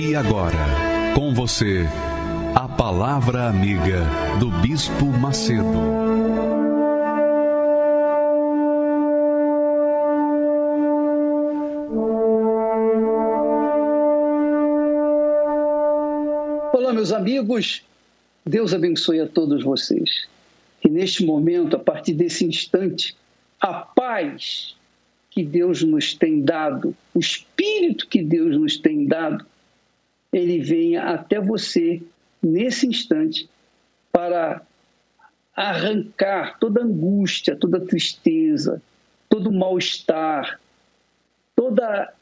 E agora, com você, a Palavra Amiga do Bispo Macedo. Olá, meus amigos. Deus abençoe a todos vocês. Que neste momento, a partir desse instante, a paz que Deus nos tem dado, o espírito que Deus nos tem dado, ele venha até você nesse instante para arrancar toda angústia, toda tristeza, todo mal-estar, toda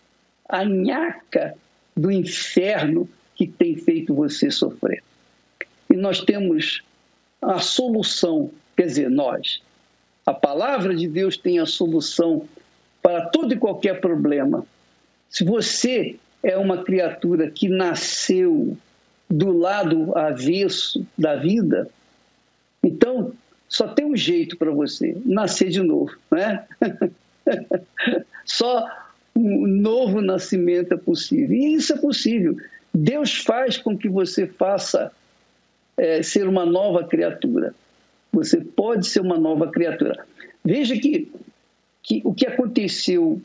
a nhaca do inferno que tem feito você sofrer. E nós temos a solução, quer dizer, nós. A palavra de Deus tem a solução para todo e qualquer problema. Se você é uma criatura que nasceu do lado avesso da vida, então só tem um jeito para você, nascer de novo, né? só um novo nascimento é possível. E isso é possível. Deus faz com que você faça é, ser uma nova criatura. Você pode ser uma nova criatura. Veja que, que o que aconteceu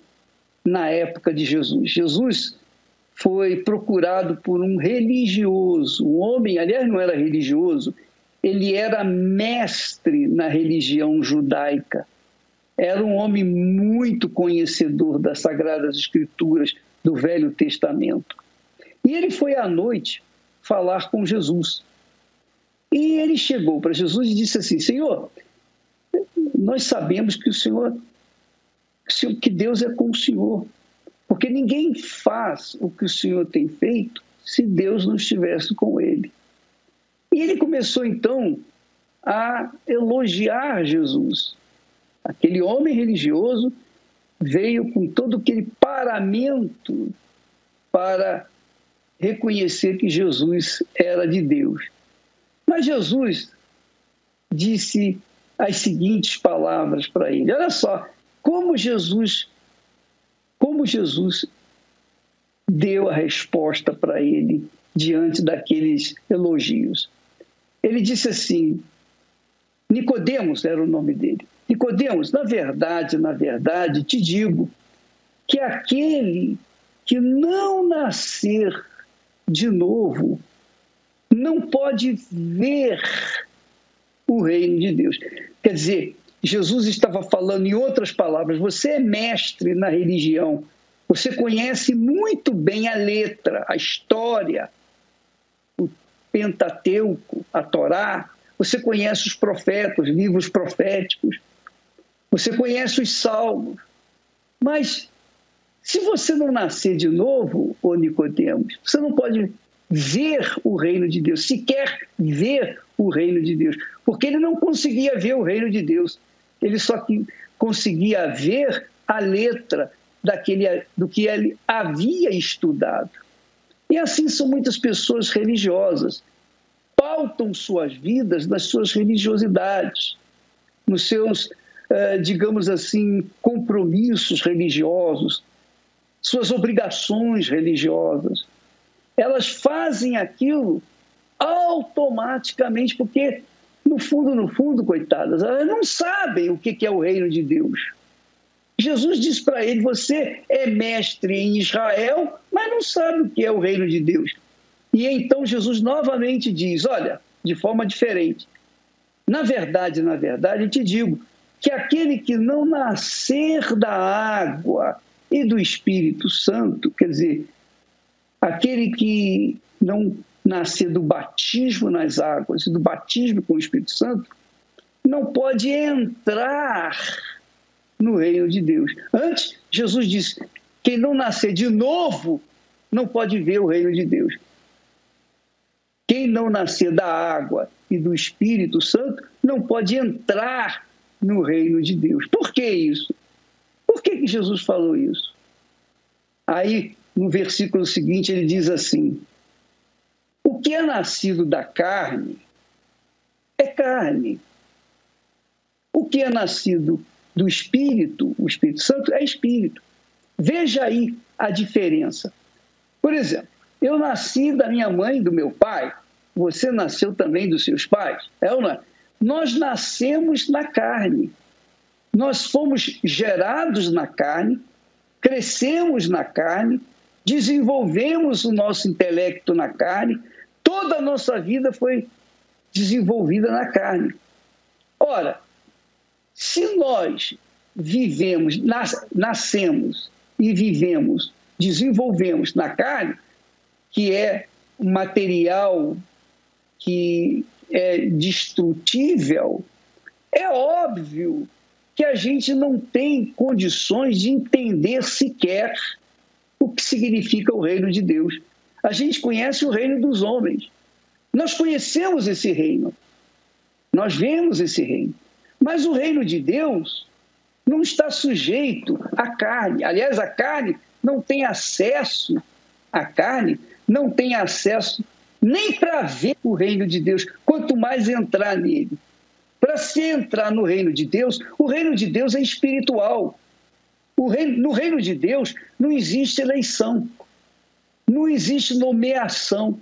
na época de Jesus. Jesus foi procurado por um religioso, um homem, aliás, não era religioso, ele era mestre na religião judaica. Era um homem muito conhecedor das Sagradas Escrituras do Velho Testamento. E ele foi à noite falar com Jesus. E ele chegou para Jesus e disse assim: Senhor, nós sabemos que o Senhor, que Deus é com o Senhor. Porque ninguém faz o que o Senhor tem feito se Deus não estivesse com ele. E ele começou então a elogiar Jesus. Aquele homem religioso veio com todo aquele paramento para reconhecer que Jesus era de Deus. Mas Jesus disse as seguintes palavras para ele. Olha só, como Jesus como Jesus deu a resposta para ele diante daqueles elogios. Ele disse assim: Nicodemos era o nome dele. Nicodemos, na verdade, na verdade, te digo que aquele que não nascer de novo não pode ver o reino de Deus. Quer dizer, Jesus estava falando, em outras palavras, você é mestre na religião, você conhece muito bem a letra, a história, o Pentateuco, a Torá, você conhece os profetas, os livros proféticos, você conhece os salmos, mas se você não nascer de novo, ô Nicodemos, você não pode ver o reino de Deus, sequer ver o reino de Deus, porque ele não conseguia ver o reino de Deus ele só conseguia ver a letra daquele, do que ele havia estudado. E assim são muitas pessoas religiosas. Pautam suas vidas nas suas religiosidades, nos seus, eh, digamos assim, compromissos religiosos, suas obrigações religiosas. Elas fazem aquilo automaticamente porque no fundo, no fundo, coitadas, elas não sabem o que é o reino de Deus. Jesus disse para ele: Você é mestre em Israel, mas não sabe o que é o reino de Deus. E então Jesus novamente diz: Olha, de forma diferente. Na verdade, na verdade, eu te digo que aquele que não nascer da água e do Espírito Santo, quer dizer, aquele que não nascer do batismo nas águas e do batismo com o Espírito Santo, não pode entrar no reino de Deus. Antes, Jesus disse: quem não nascer de novo não pode ver o reino de Deus. Quem não nascer da água e do Espírito Santo não pode entrar no reino de Deus. Por que isso? Por que, que Jesus falou isso? Aí, no versículo seguinte, ele diz assim: que é nascido da carne é carne. O que é nascido do Espírito, o Espírito Santo, é Espírito. Veja aí a diferença. Por exemplo, eu nasci da minha mãe e do meu pai, você nasceu também dos seus pais, é ou não é? Nós nascemos na carne. Nós fomos gerados na carne, crescemos na carne, desenvolvemos o nosso intelecto na carne, toda a nossa vida foi desenvolvida na carne. Ora, se nós vivemos, nas, nascemos e vivemos, desenvolvemos na carne, que é material que é destrutível, é óbvio que a gente não tem condições de entender sequer o que significa o reino de Deus. A gente conhece o reino dos homens. Nós conhecemos esse reino. Nós vemos esse reino. Mas o reino de Deus não está sujeito à carne. Aliás, a carne não tem acesso, a carne não tem acesso nem para ver o reino de Deus, quanto mais entrar nele. Para se entrar no reino de Deus, o reino de Deus é espiritual. Reino, no reino de Deus não existe eleição, não existe nomeação,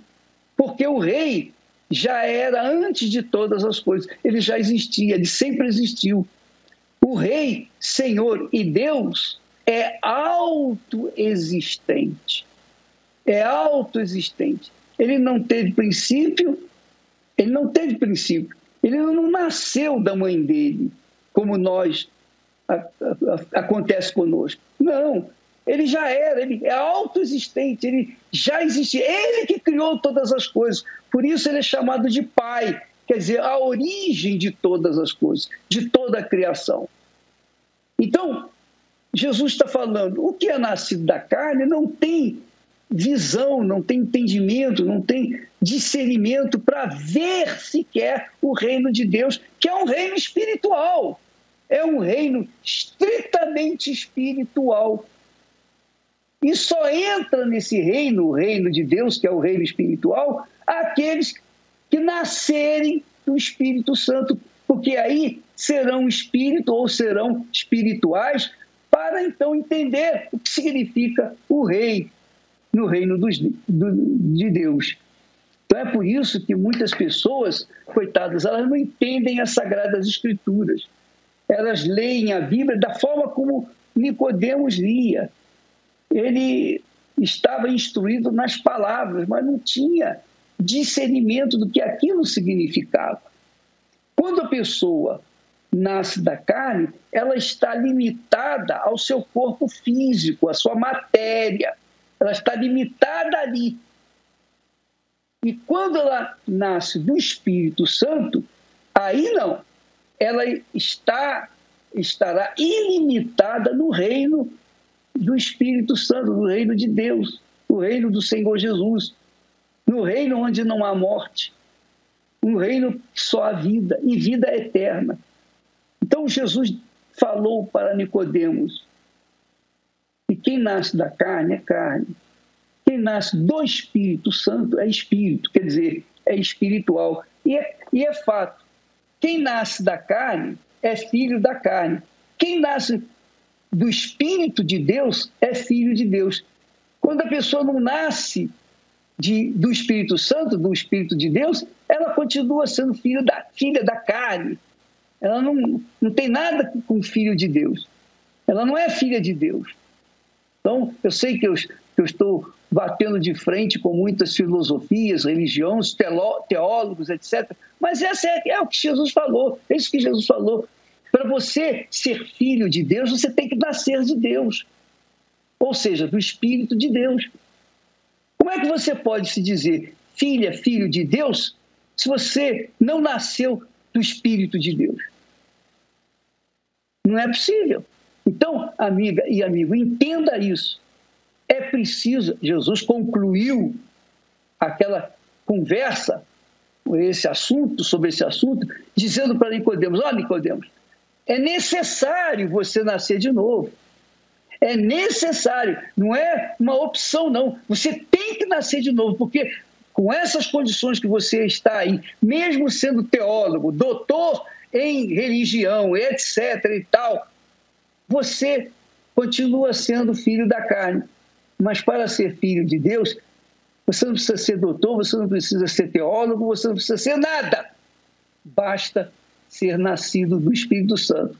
porque o rei já era antes de todas as coisas, ele já existia, ele sempre existiu. O rei, Senhor e Deus é autoexistente. É autoexistente. Ele não teve princípio, ele não teve princípio. Ele não nasceu da mãe dele, como nós a, a, a, acontece conosco. Não, ele já era, ele é autoexistente, ele já existia. Ele que criou todas as coisas. Por isso ele é chamado de pai, quer dizer, a origem de todas as coisas, de toda a criação. Então, Jesus está falando, o que é nascido da carne não tem visão, não tem entendimento, não tem discernimento para ver sequer o reino de Deus, que é um reino espiritual. É um reino estritamente espiritual. E só entra nesse reino, o reino de Deus, que é o reino espiritual, aqueles que nascerem do Espírito Santo, porque aí serão espírito ou serão espirituais para então entender o que significa o rei no reino dos, do, de Deus. Então é por isso que muitas pessoas, coitadas, elas não entendem as sagradas escrituras. Elas leem a Bíblia da forma como Nicodemos lia. Ele estava instruído nas palavras, mas não tinha discernimento do que aquilo significava. Quando a pessoa nasce da carne, ela está limitada ao seu corpo físico, à sua matéria, ela está limitada ali. E quando ela nasce do Espírito Santo, aí não. Ela está estará ilimitada no reino do Espírito Santo, no reino de Deus, no reino do Senhor Jesus, no reino onde não há morte, um reino que só há vida e vida eterna. Então Jesus falou para Nicodemos: e quem nasce da carne é carne. Quem nasce do Espírito Santo é espírito, quer dizer, é espiritual. E é, e é fato. Quem nasce da carne é filho da carne. Quem nasce do Espírito de Deus é filho de Deus. Quando a pessoa não nasce de, do Espírito Santo, do Espírito de Deus, ela continua sendo filho da, filha da carne. Ela não, não tem nada com filho de Deus. Ela não é filha de Deus. Então, eu sei que eu, eu estou batendo de frente com muitas filosofias, religiões, teólogos, etc. Mas essa é, é o que Jesus falou, é isso que Jesus falou. Para você ser filho de Deus, você tem que nascer de Deus, ou seja, do Espírito de Deus. Como é que você pode se dizer filha, filho de Deus, se você não nasceu do Espírito de Deus? Não é possível. Então, amiga e amigo, entenda isso. é preciso. Jesus concluiu aquela conversa esse assunto, sobre esse assunto, dizendo para Nicodemos: Ó, oh, Nicodemos, é necessário você nascer de novo. É necessário, não é uma opção, não. Você tem que nascer de novo, porque com essas condições que você está aí, mesmo sendo teólogo, doutor em religião, etc. e tal, você continua sendo filho da carne. Mas para ser filho de Deus, você não precisa ser doutor, você não precisa ser teólogo, você não precisa ser nada. Basta ser nascido do Espírito Santo.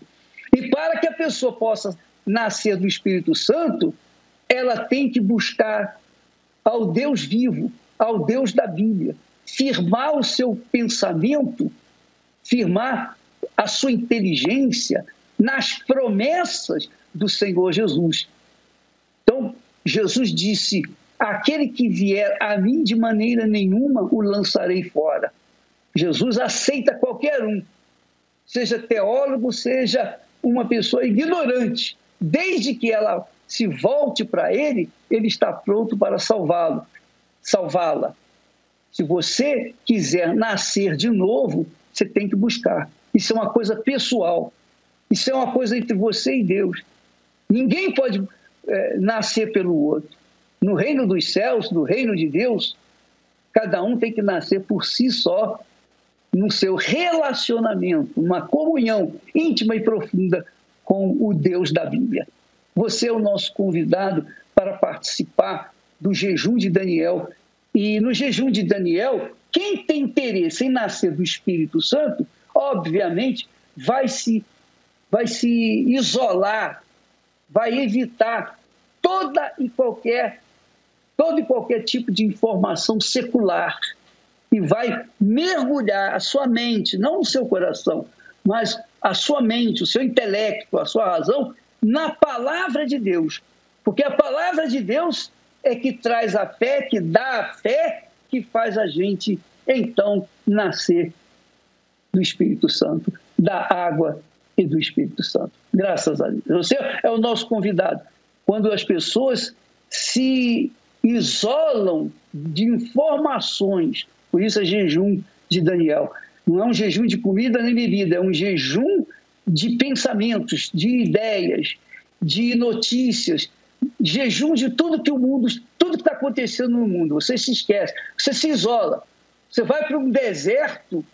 E para que a pessoa possa nascer do Espírito Santo, ela tem que buscar ao Deus vivo, ao Deus da Bíblia, firmar o seu pensamento, firmar a sua inteligência nas promessas do Senhor Jesus. Então, Jesus disse: Aquele que vier a mim de maneira nenhuma o lançarei fora. Jesus aceita qualquer um, seja teólogo, seja uma pessoa ignorante, desde que ela se volte para ele, ele está pronto para salvá-lo, salvá-la. Se você quiser nascer de novo, você tem que buscar. Isso é uma coisa pessoal. Isso é uma coisa entre você e Deus. Ninguém pode é, nascer pelo outro. No reino dos céus, no reino de Deus, cada um tem que nascer por si só, no seu relacionamento, uma comunhão íntima e profunda com o Deus da Bíblia. Você é o nosso convidado para participar do jejum de Daniel. E no jejum de Daniel, quem tem interesse em nascer do Espírito Santo, obviamente, vai se, vai se isolar, vai evitar toda e qualquer todo e qualquer tipo de informação secular e vai mergulhar a sua mente, não o seu coração, mas a sua mente, o seu intelecto, a sua razão, na palavra de Deus. Porque a palavra de Deus é que traz a fé, que dá a fé, que faz a gente então nascer do Espírito Santo, da água e do Espírito Santo. Graças a Deus. Você é o nosso convidado. Quando as pessoas se isolam de informações. Por isso é jejum de Daniel. Não é um jejum de comida nem bebida, é um jejum de pensamentos, de ideias, de notícias, jejum de tudo que o mundo, tudo que está acontecendo no mundo. Você se esquece, você se isola. Você vai para um deserto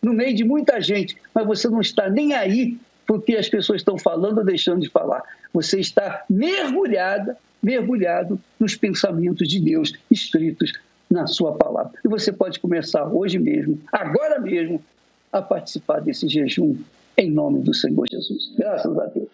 no meio de muita gente, mas você não está nem aí porque as pessoas estão falando ou deixando de falar. Você está mergulhada mergulhado nos pensamentos de Deus escritos na sua palavra. E você pode começar hoje mesmo, agora mesmo, a participar desse jejum em nome do Senhor Jesus. Graças a Deus.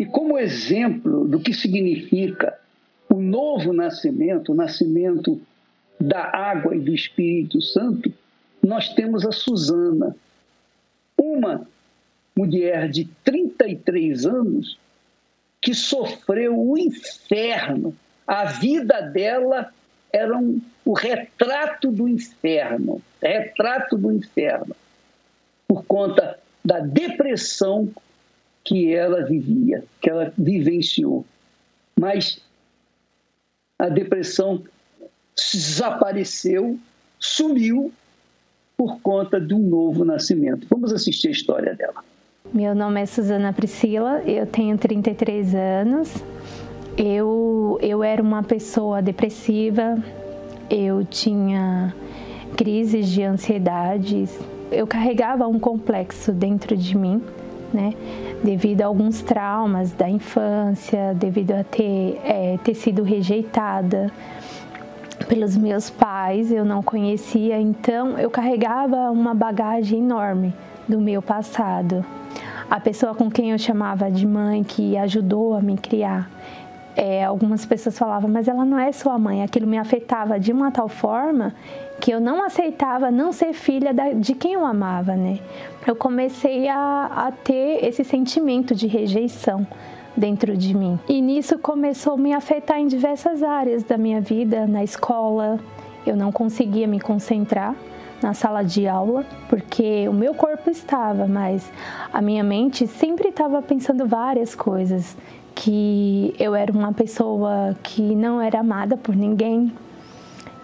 E como exemplo do que significa o novo nascimento, o nascimento da água e do Espírito Santo, nós temos a Susana, uma mulher de 33 anos que sofreu o inferno. A vida dela era um, o retrato do inferno, retrato do inferno, por conta da depressão que ela vivia, que ela vivenciou. Mas a depressão desapareceu, sumiu por conta de um novo nascimento. Vamos assistir a história dela. Meu nome é Suzana Priscila, eu tenho 33 anos. Eu, eu era uma pessoa depressiva, eu tinha crises de ansiedades, eu carregava um complexo dentro de mim, né? Devido a alguns traumas da infância, devido a ter, é, ter sido rejeitada, pelos meus pais, eu não conhecia, então eu carregava uma bagagem enorme do meu passado. A pessoa com quem eu chamava de mãe, que ajudou a me criar, é, algumas pessoas falavam, mas ela não é sua mãe. Aquilo me afetava de uma tal forma que eu não aceitava não ser filha da, de quem eu amava, né? Eu comecei a, a ter esse sentimento de rejeição dentro de mim. E nisso começou a me afetar em diversas áreas da minha vida, na escola, eu não conseguia me concentrar na sala de aula, porque o meu corpo estava, mas a minha mente sempre estava pensando várias coisas, que eu era uma pessoa que não era amada por ninguém.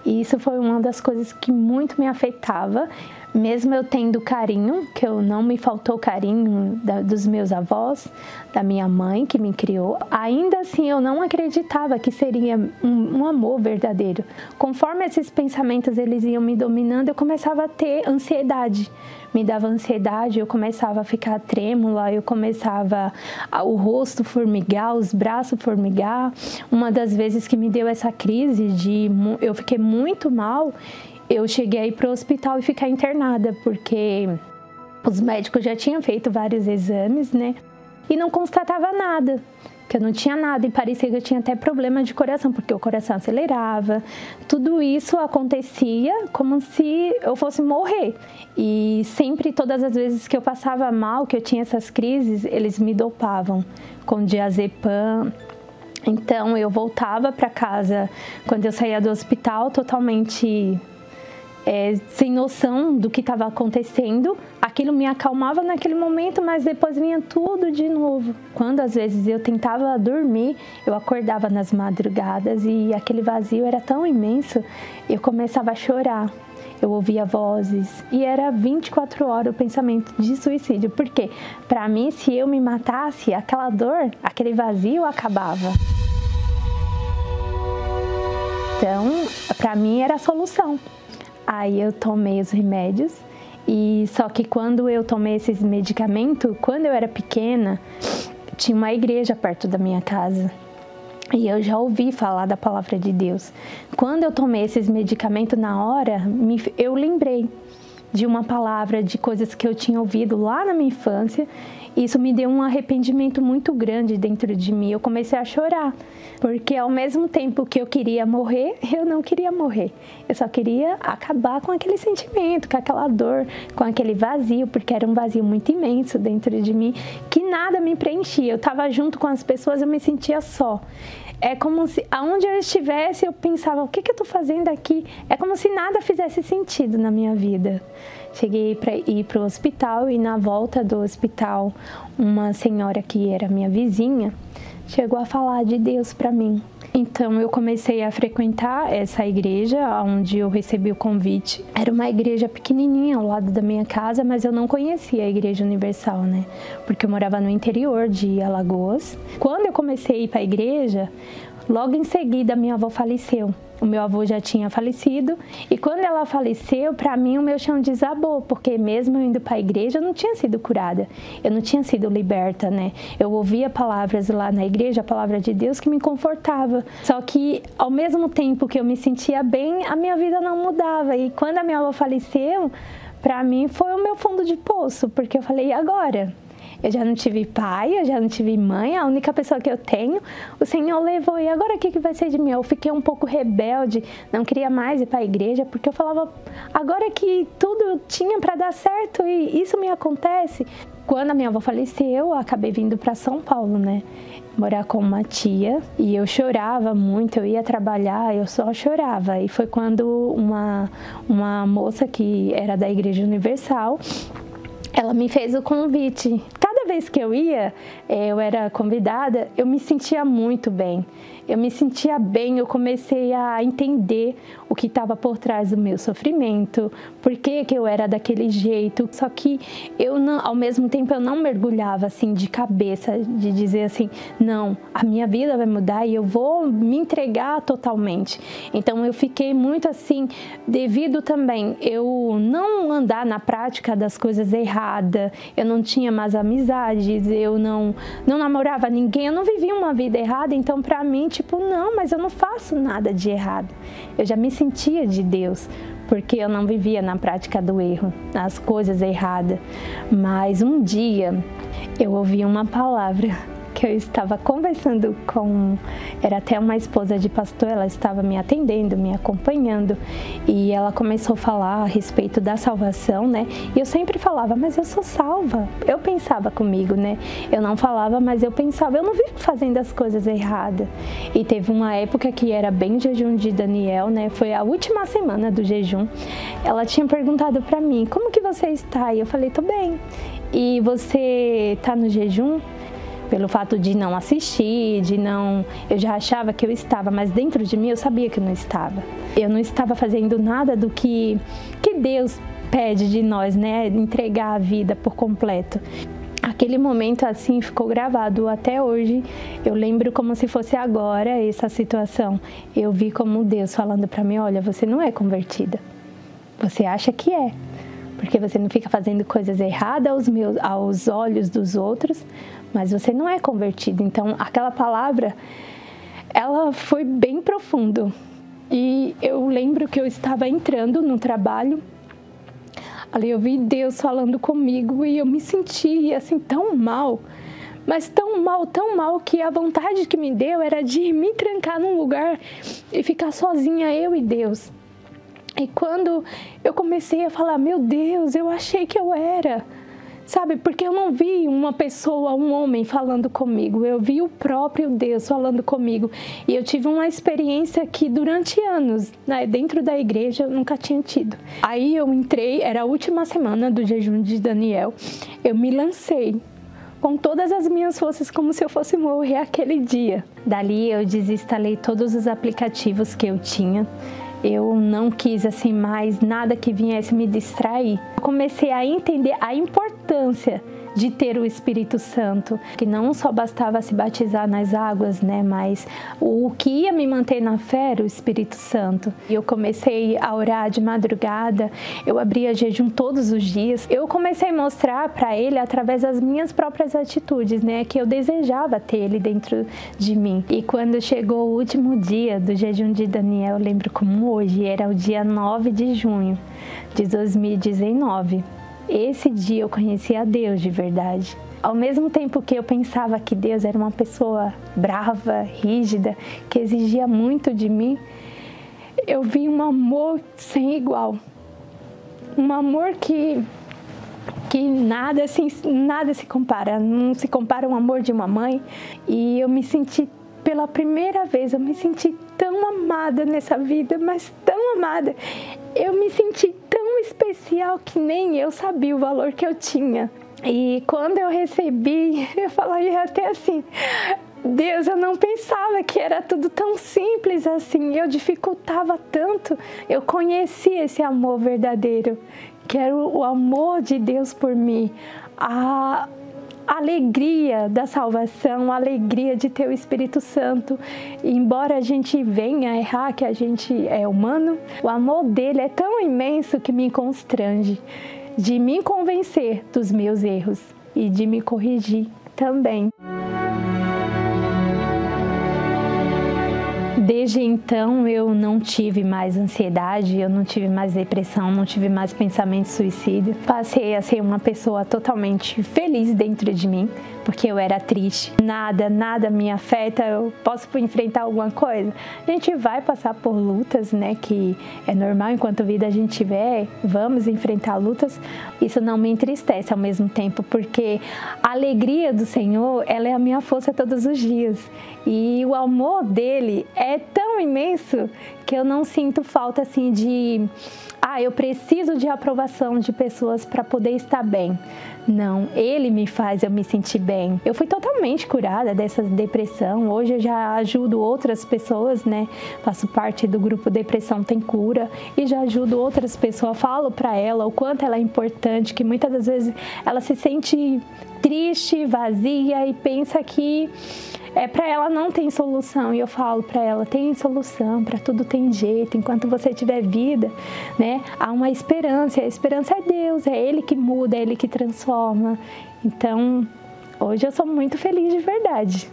E isso foi uma das coisas que muito me afetava mesmo eu tendo carinho, que eu não me faltou carinho da, dos meus avós, da minha mãe que me criou, ainda assim eu não acreditava que seria um, um amor verdadeiro. Conforme esses pensamentos eles iam me dominando, eu começava a ter ansiedade. Me dava ansiedade, eu começava a ficar trêmula, eu começava a, o rosto formigar, os braços formigar. Uma das vezes que me deu essa crise de eu fiquei muito mal, eu cheguei a ir para o hospital e ficar internada, porque os médicos já tinham feito vários exames, né? E não constatava nada, que eu não tinha nada e parecia que eu tinha até problema de coração, porque o coração acelerava. Tudo isso acontecia como se eu fosse morrer. E sempre, todas as vezes que eu passava mal, que eu tinha essas crises, eles me dopavam com diazepam, então eu voltava para casa quando eu saía do hospital totalmente é, sem noção do que estava acontecendo. Aquilo me acalmava naquele momento, mas depois vinha tudo de novo. Quando às vezes eu tentava dormir, eu acordava nas madrugadas e aquele vazio era tão imenso, eu começava a chorar. Eu ouvia vozes e era 24 horas o pensamento de suicídio. Porque para mim, se eu me matasse, aquela dor, aquele vazio acabava. Então, para mim era a solução. Aí eu tomei os remédios e só que quando eu tomei esses medicamentos, quando eu era pequena, tinha uma igreja perto da minha casa. E eu já ouvi falar da palavra de Deus. Quando eu tomei esses medicamentos na hora, eu lembrei de uma palavra, de coisas que eu tinha ouvido lá na minha infância isso me deu um arrependimento muito grande dentro de mim. Eu comecei a chorar, porque ao mesmo tempo que eu queria morrer, eu não queria morrer. Eu só queria acabar com aquele sentimento, com aquela dor, com aquele vazio, porque era um vazio muito imenso dentro de mim, que nada me preenchia. Eu estava junto com as pessoas, eu me sentia só. É como se, aonde eu estivesse, eu pensava: o que, que eu estou fazendo aqui? É como se nada fizesse sentido na minha vida. Cheguei para ir para o hospital e na volta do hospital, uma senhora que era minha vizinha chegou a falar de Deus para mim. Então eu comecei a frequentar essa igreja onde eu recebi o convite. Era uma igreja pequenininha ao lado da minha casa, mas eu não conhecia a Igreja Universal, né? Porque eu morava no interior de Alagoas. Quando eu comecei a ir para a igreja, logo em seguida minha avó faleceu. O meu avô já tinha falecido e quando ela faleceu, para mim o meu chão desabou, porque mesmo eu indo para a igreja, eu não tinha sido curada, eu não tinha sido liberta, né? Eu ouvia palavras lá na igreja, a palavra de Deus que me confortava. Só que ao mesmo tempo que eu me sentia bem, a minha vida não mudava. E quando a minha avó faleceu, para mim foi o meu fundo de poço, porque eu falei, e agora? Eu já não tive pai, eu já não tive mãe, a única pessoa que eu tenho, o Senhor levou. E agora o que, que vai ser de mim? Eu fiquei um pouco rebelde, não queria mais ir para a igreja, porque eu falava, agora que tudo tinha para dar certo e isso me acontece. Quando a minha avó faleceu, eu acabei vindo para São Paulo, né? morar com uma tia e eu chorava muito, eu ia trabalhar, eu só chorava. E foi quando uma, uma moça que era da Igreja Universal, ela me fez o convite. Vez que eu ia, eh, eu era convidada, eu me sentia muito bem eu me sentia bem, eu comecei a entender o que estava por trás do meu sofrimento, por que, que eu era daquele jeito. Só que eu não, ao mesmo tempo eu não mergulhava assim de cabeça, de dizer assim, não, a minha vida vai mudar e eu vou me entregar totalmente. Então eu fiquei muito assim, devido também eu não andar na prática das coisas erradas, eu não tinha mais amizades, eu não, não namorava ninguém, eu não vivia uma vida errada, então para mim tipo, não, mas eu não faço nada de errado. Eu já me sentia de Deus, porque eu não vivia na prática do erro, nas coisas erradas. Mas um dia eu ouvi uma palavra que eu estava conversando com, era até uma esposa de pastor, ela estava me atendendo, me acompanhando, e ela começou a falar a respeito da salvação, né? E eu sempre falava, mas eu sou salva. Eu pensava comigo, né? Eu não falava, mas eu pensava, eu não vivo fazendo as coisas erradas. E teve uma época que era bem jejum de Daniel, né? Foi a última semana do jejum. Ela tinha perguntado para mim, como que você está? E eu falei, tô bem. E você tá no jejum? Pelo fato de não assistir, de não. Eu já achava que eu estava, mas dentro de mim eu sabia que eu não estava. Eu não estava fazendo nada do que, que Deus pede de nós, né? Entregar a vida por completo. Aquele momento assim ficou gravado até hoje. Eu lembro como se fosse agora essa situação. Eu vi como Deus falando para mim: olha, você não é convertida. Você acha que é porque você não fica fazendo coisas erradas aos, meus, aos olhos dos outros, mas você não é convertido. Então, aquela palavra, ela foi bem profundo. E eu lembro que eu estava entrando no trabalho, ali eu vi Deus falando comigo e eu me senti assim tão mal, mas tão mal, tão mal que a vontade que me deu era de me trancar num lugar e ficar sozinha eu e Deus. E quando eu comecei a falar, meu Deus, eu achei que eu era. Sabe, porque eu não vi uma pessoa, um homem falando comigo, eu vi o próprio Deus falando comigo. E eu tive uma experiência que durante anos, né, dentro da igreja, eu nunca tinha tido. Aí eu entrei, era a última semana do jejum de Daniel, eu me lancei com todas as minhas forças, como se eu fosse morrer aquele dia. Dali eu desinstalei todos os aplicativos que eu tinha eu não quis assim mais nada que viesse me distrair. comecei a entender a importância de ter o Espírito Santo, que não só bastava se batizar nas águas, né, mas o que ia me manter na fé era o Espírito Santo. E eu comecei a orar de madrugada, eu abria jejum todos os dias. Eu comecei a mostrar para ele através das minhas próprias atitudes, né, que eu desejava ter ele dentro de mim. E quando chegou o último dia do jejum de Daniel, eu lembro como hoje, era o dia 9 de junho de 2019. Esse dia eu conheci a Deus de verdade. Ao mesmo tempo que eu pensava que Deus era uma pessoa brava, rígida, que exigia muito de mim, eu vi um amor sem igual. Um amor que que nada assim, nada se compara, não se compara ao amor de uma mãe, e eu me senti pela primeira vez, eu me senti tão amada nessa vida, mas tão amada. Eu me senti tão especial que nem eu sabia o valor que eu tinha. E quando eu recebi, eu falei até assim: Deus, eu não pensava que era tudo tão simples assim. Eu dificultava tanto. Eu conheci esse amor verdadeiro, que era o amor de Deus por mim. A, alegria da salvação, alegria de ter o Espírito Santo. Embora a gente venha errar, que a gente é humano, o amor dele é tão imenso que me constrange de me convencer dos meus erros e de me corrigir também. Desde então eu não tive mais ansiedade, eu não tive mais depressão, não tive mais pensamento suicídio. Passei a ser uma pessoa totalmente feliz dentro de mim, porque eu era triste. Nada, nada me afeta, eu posso enfrentar alguma coisa. A gente vai passar por lutas, né, que é normal enquanto vida a gente tiver, vamos enfrentar lutas. Isso não me entristece ao mesmo tempo, porque a alegria do Senhor, ela é a minha força todos os dias. E o amor dele é tão imenso que eu não sinto falta assim de ah, eu preciso de aprovação de pessoas para poder estar bem. Não, ele me faz eu me sentir bem. Eu fui totalmente curada dessa depressão. Hoje eu já ajudo outras pessoas, né? Faço parte do grupo Depressão Tem Cura e já ajudo outras pessoas. Falo para ela o quanto ela é importante, que muitas das vezes ela se sente triste, vazia e pensa que é para ela não tem solução e eu falo para ela tem solução para tudo tem jeito enquanto você tiver vida né há uma esperança e a esperança é Deus é Ele que muda é Ele que transforma. Então hoje eu sou muito feliz de verdade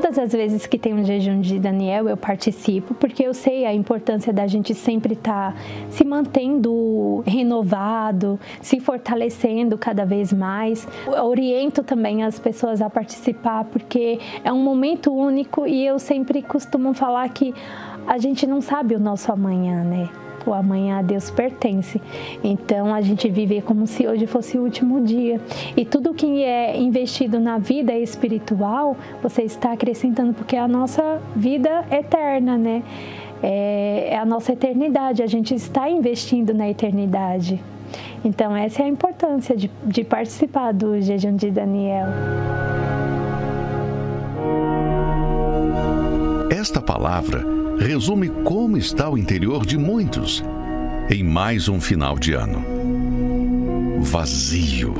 Todas as vezes que tem um jejum de Daniel, eu participo, porque eu sei a importância da gente sempre estar tá se mantendo renovado, se fortalecendo cada vez mais. Eu oriento também as pessoas a participar, porque é um momento único e eu sempre costumo falar que a gente não sabe o nosso amanhã, né? O amanhã a Deus pertence. Então a gente vive como se hoje fosse o último dia. E tudo que é investido na vida espiritual, você está acrescentando, porque é a nossa vida eterna, né? É, é a nossa eternidade, a gente está investindo na eternidade. Então, essa é a importância de, de participar do jejum de Daniel. Esta palavra resume como está o interior de muitos em mais um final de ano. Vazio.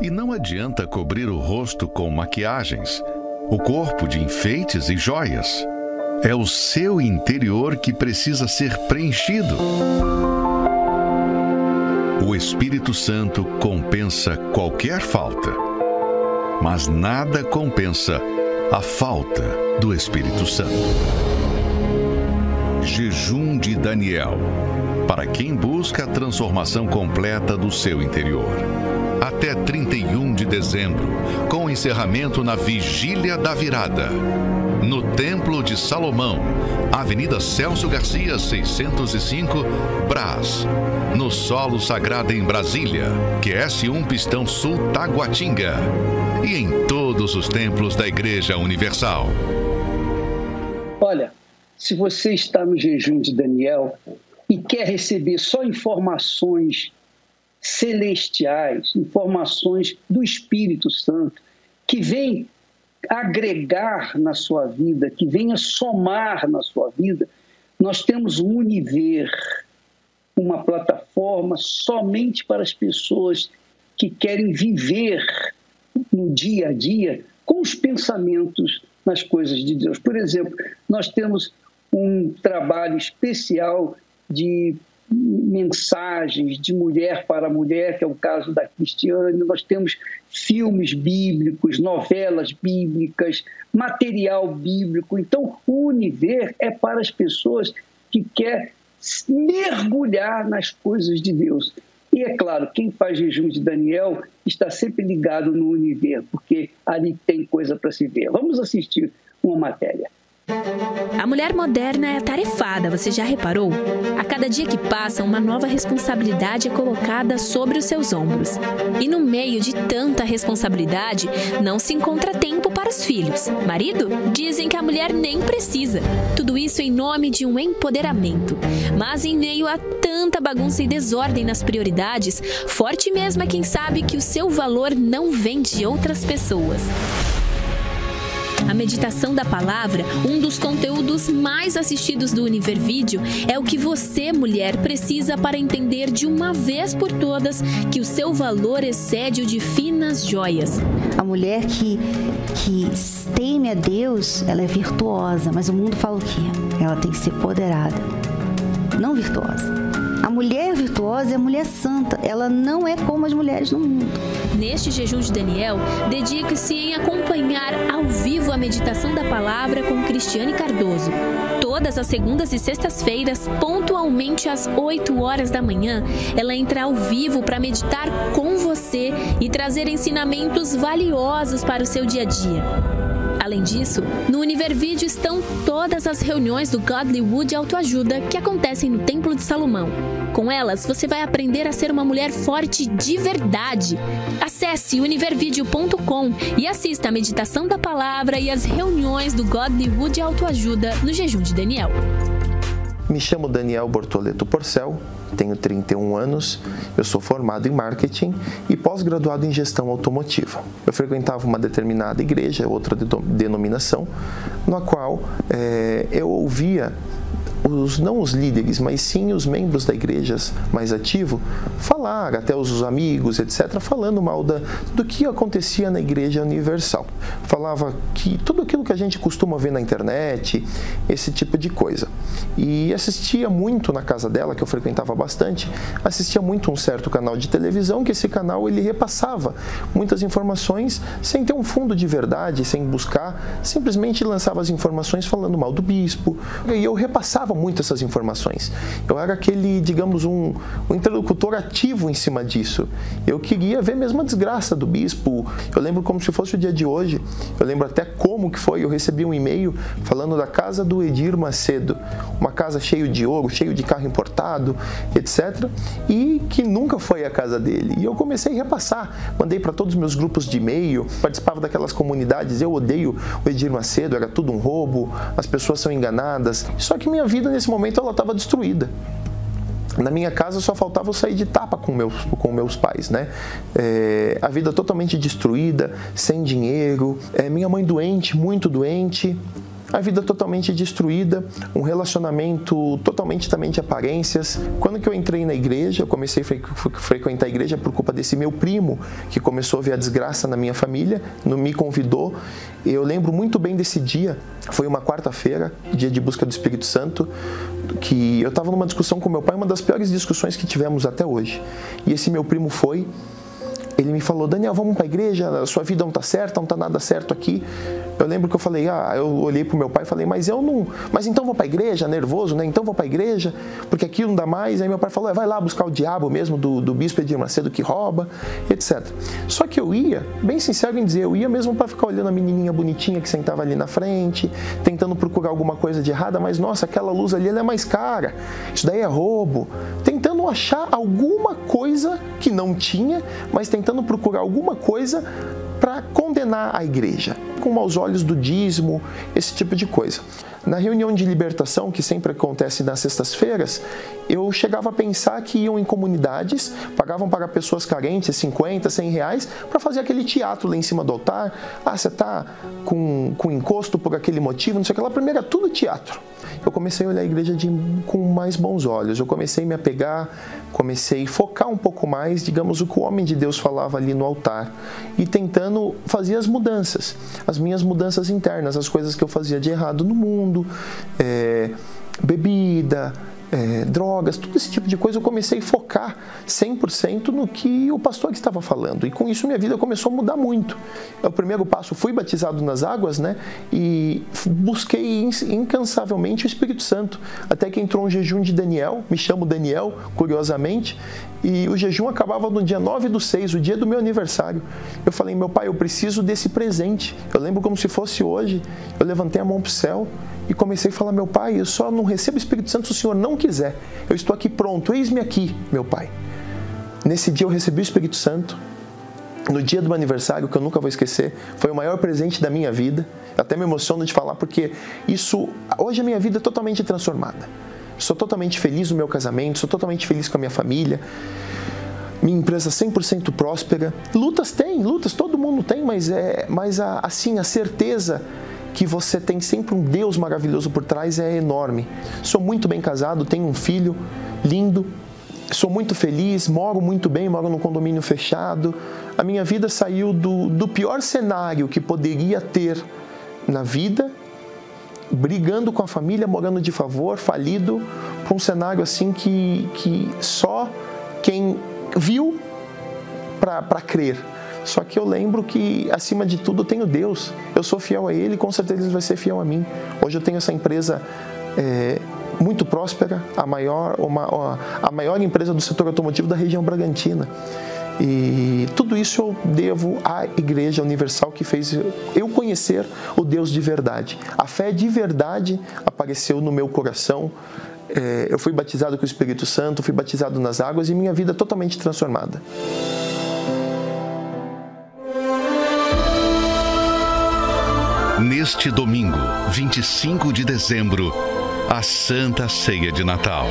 E não adianta cobrir o rosto com maquiagens, o corpo de enfeites e joias. É o seu interior que precisa ser preenchido. O Espírito Santo compensa qualquer falta, mas nada compensa a falta do Espírito Santo. Jejum de Daniel para quem busca a transformação completa do seu interior. Até 31 de dezembro, com encerramento na Vigília da Virada. No Templo de Salomão, Avenida Celso Garcia, 605, Brás. No Solo Sagrado em Brasília, QS1 Pistão Sul Taguatinga e em todos os templos da Igreja Universal. Olha, se você está no jejum de Daniel e quer receber só informações celestiais, informações do Espírito Santo, que vem agregar na sua vida, que venha somar na sua vida, nós temos um Univer, uma plataforma somente para as pessoas que querem viver no dia a dia com os pensamentos nas coisas de Deus. Por exemplo, nós temos um trabalho especial de mensagens de mulher para mulher, que é o caso da Cristiane. Nós temos filmes bíblicos, novelas bíblicas, material bíblico. Então, o universo é para as pessoas que quer mergulhar nas coisas de Deus. E é claro, quem faz jejum de Daniel está sempre ligado no universo, porque ali tem coisa para se ver. Vamos assistir uma matéria. A mulher moderna é atarefada, você já reparou? A cada dia que passa, uma nova responsabilidade é colocada sobre os seus ombros. E no meio de tanta responsabilidade, não se encontra tempo para os filhos. Marido? Dizem que a mulher nem precisa. Tudo isso em nome de um empoderamento. Mas em meio a tanta bagunça e desordem nas prioridades, forte mesmo é quem sabe que o seu valor não vem de outras pessoas. A meditação da palavra, um dos conteúdos mais assistidos do Univer Vídeo, é o que você, mulher, precisa para entender de uma vez por todas que o seu valor excede o de finas joias. A mulher que, que teme a Deus, ela é virtuosa, mas o mundo fala o quê? Ela tem que ser poderada, não virtuosa. A mulher virtuosa é a mulher santa, ela não é como as mulheres no mundo. Neste jejum de Daniel, dedique-se em acompanhar ao vivo a meditação da palavra com Cristiane Cardoso. Todas as segundas e sextas-feiras, pontualmente às 8 horas da manhã, ela entra ao vivo para meditar com você e trazer ensinamentos valiosos para o seu dia a dia. Além disso, no Univervídeo estão todas as reuniões do Godly Wood Autoajuda que acontecem no Templo de Salomão. Com elas, você vai aprender a ser uma mulher forte de verdade. Acesse univervideo.com e assista a meditação da palavra e as reuniões do Godly Wood Autoajuda no jejum de Daniel. Me chamo Daniel Bortoleto Porcel, tenho 31 anos, eu sou formado em marketing e pós-graduado em gestão automotiva. Eu frequentava uma determinada igreja, outra denominação, na qual é, eu ouvia os, não os líderes, mas sim os membros da igreja mais ativo, falar, até os amigos, etc., falando mal da, do que acontecia na igreja universal. Falava que tudo aquilo que a gente costuma ver na internet, esse tipo de coisa. E assistia muito na casa dela, que eu frequentava bastante, assistia muito um certo canal de televisão, que esse canal ele repassava muitas informações sem ter um fundo de verdade, sem buscar, simplesmente lançava as informações falando mal do bispo. E eu repassava muito essas informações. Eu era aquele, digamos, um, um interlocutor ativo em cima disso. Eu queria ver mesmo a desgraça do bispo. Eu lembro como se fosse o dia de hoje. Eu lembro até como que foi. Eu recebi um e-mail falando da casa do Edir Macedo, uma casa cheia de ouro, cheio de carro importado, etc. E que nunca foi a casa dele. E eu comecei a repassar. Mandei para todos os meus grupos de e-mail, participava daquelas comunidades. Eu odeio o Edir Macedo, era tudo um roubo, as pessoas são enganadas. Só que minha vida nesse momento ela estava destruída. Na minha casa só faltava eu sair de tapa com meus, com meus pais, né? É, a vida totalmente destruída, sem dinheiro, é, minha mãe doente, muito doente, a vida totalmente destruída, um relacionamento totalmente também de aparências. Quando que eu entrei na igreja, eu comecei a frequentar a igreja por culpa desse meu primo, que começou a ver a desgraça na minha família, me convidou. Eu lembro muito bem desse dia, foi uma quarta-feira, dia de busca do Espírito Santo, que eu estava numa discussão com meu pai, uma das piores discussões que tivemos até hoje. E esse meu primo foi, ele me falou, Daniel, vamos para a igreja, sua vida não está certa, não está nada certo aqui. Eu lembro que eu falei, ah, eu olhei para o meu pai e falei, mas eu não, mas então vou para a igreja, nervoso, né? Então vou para a igreja, porque aqui não dá mais. Aí meu pai falou, é, vai lá buscar o diabo mesmo do, do bispo Edir Macedo que rouba, etc. Só que eu ia, bem sincero em dizer, eu ia mesmo para ficar olhando a menininha bonitinha que sentava ali na frente, tentando procurar alguma coisa de errada, mas nossa, aquela luz ali é mais cara, isso daí é roubo. Tentando achar alguma coisa que não tinha, mas tentando procurar alguma coisa para condenar a igreja, com maus olhos do dízimo, esse tipo de coisa. Na reunião de libertação, que sempre acontece nas sextas-feiras, eu chegava a pensar que iam em comunidades, pagavam para pessoas carentes 50, 100 reais para fazer aquele teatro lá em cima do altar. Ah, você está com, com encosto por aquele motivo, não sei o que lá. Primeiro é tudo teatro. Eu comecei a olhar a igreja de, com mais bons olhos. Eu comecei a me apegar, comecei a focar um pouco mais, digamos, o que o homem de Deus falava ali no altar e tentando fazer as mudanças, as minhas mudanças internas, as coisas que eu fazia de errado no mundo, é, bebida, é, drogas, todo esse tipo de coisa, eu comecei a focar 100% no que o pastor estava falando. E com isso minha vida começou a mudar muito. O primeiro passo, fui batizado nas águas, né? E busquei incansavelmente o Espírito Santo. Até que entrou um jejum de Daniel, me chamo Daniel, curiosamente, e o jejum acabava no dia 9 do 6, o dia do meu aniversário. Eu falei, meu pai, eu preciso desse presente. Eu lembro como se fosse hoje. Eu levantei a mão para o céu e comecei a falar: Meu pai, eu só não recebo o Espírito Santo se o Senhor não quiser. Eu estou aqui pronto, eis-me aqui, meu pai. Nesse dia eu recebi o Espírito Santo. No dia do meu aniversário, que eu nunca vou esquecer, foi o maior presente da minha vida. Até me emociono de falar, porque isso. Hoje a minha vida é totalmente transformada. Sou totalmente feliz no meu casamento, sou totalmente feliz com a minha família minha empresa 100% próspera. Lutas tem, lutas todo mundo tem, mas é, mas a, assim a certeza que você tem sempre um Deus maravilhoso por trás é enorme. Sou muito bem casado, tenho um filho lindo, sou muito feliz, moro muito bem, moro num condomínio fechado. A minha vida saiu do, do pior cenário que poderia ter na vida, brigando com a família, morando de favor, falido, para um cenário assim que, que só quem viu para crer. Só que eu lembro que, acima de tudo, eu tenho Deus. Eu sou fiel a Ele e com certeza Ele vai ser fiel a mim. Hoje eu tenho essa empresa é, muito próspera, a maior, uma, a maior empresa do setor automotivo da região Bragantina. E tudo isso eu devo à Igreja Universal que fez eu conhecer o Deus de verdade. A fé de verdade apareceu no meu coração. É, eu fui batizado com o Espírito Santo, fui batizado nas águas e minha vida totalmente transformada. Neste domingo, 25 de dezembro, a Santa Ceia de Natal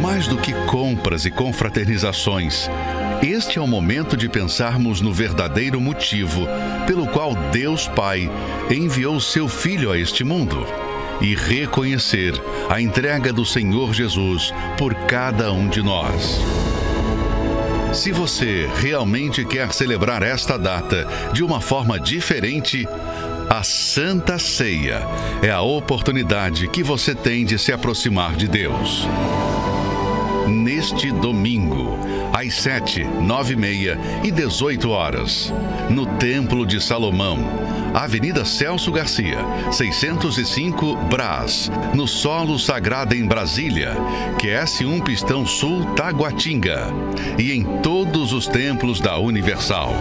mais do que compras e confraternizações, este é o momento de pensarmos no verdadeiro motivo pelo qual Deus Pai enviou seu Filho a este mundo e reconhecer a entrega do Senhor Jesus por cada um de nós. Se você realmente quer celebrar esta data de uma forma diferente, a Santa Ceia é a oportunidade que você tem de se aproximar de Deus neste domingo, às 7, 9 e meia e 18 horas, no Templo de Salomão, Avenida Celso Garcia, 605 Brás, no Solo Sagrado em Brasília, QS1 Pistão Sul Taguatinga, e em todos os templos da Universal.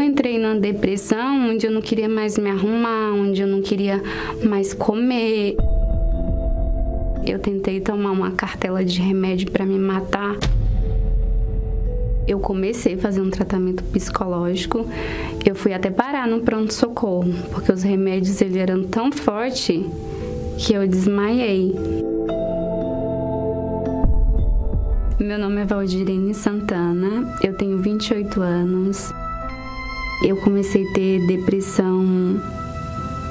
Entrei numa depressão onde eu não queria mais me arrumar, onde eu não queria mais comer. Eu tentei tomar uma cartela de remédio para me matar. Eu comecei a fazer um tratamento psicológico. Eu fui até parar no pronto-socorro, porque os remédios eles eram tão fortes que eu desmaiei. Meu nome é Valdirene Santana, eu tenho 28 anos. Eu comecei a ter depressão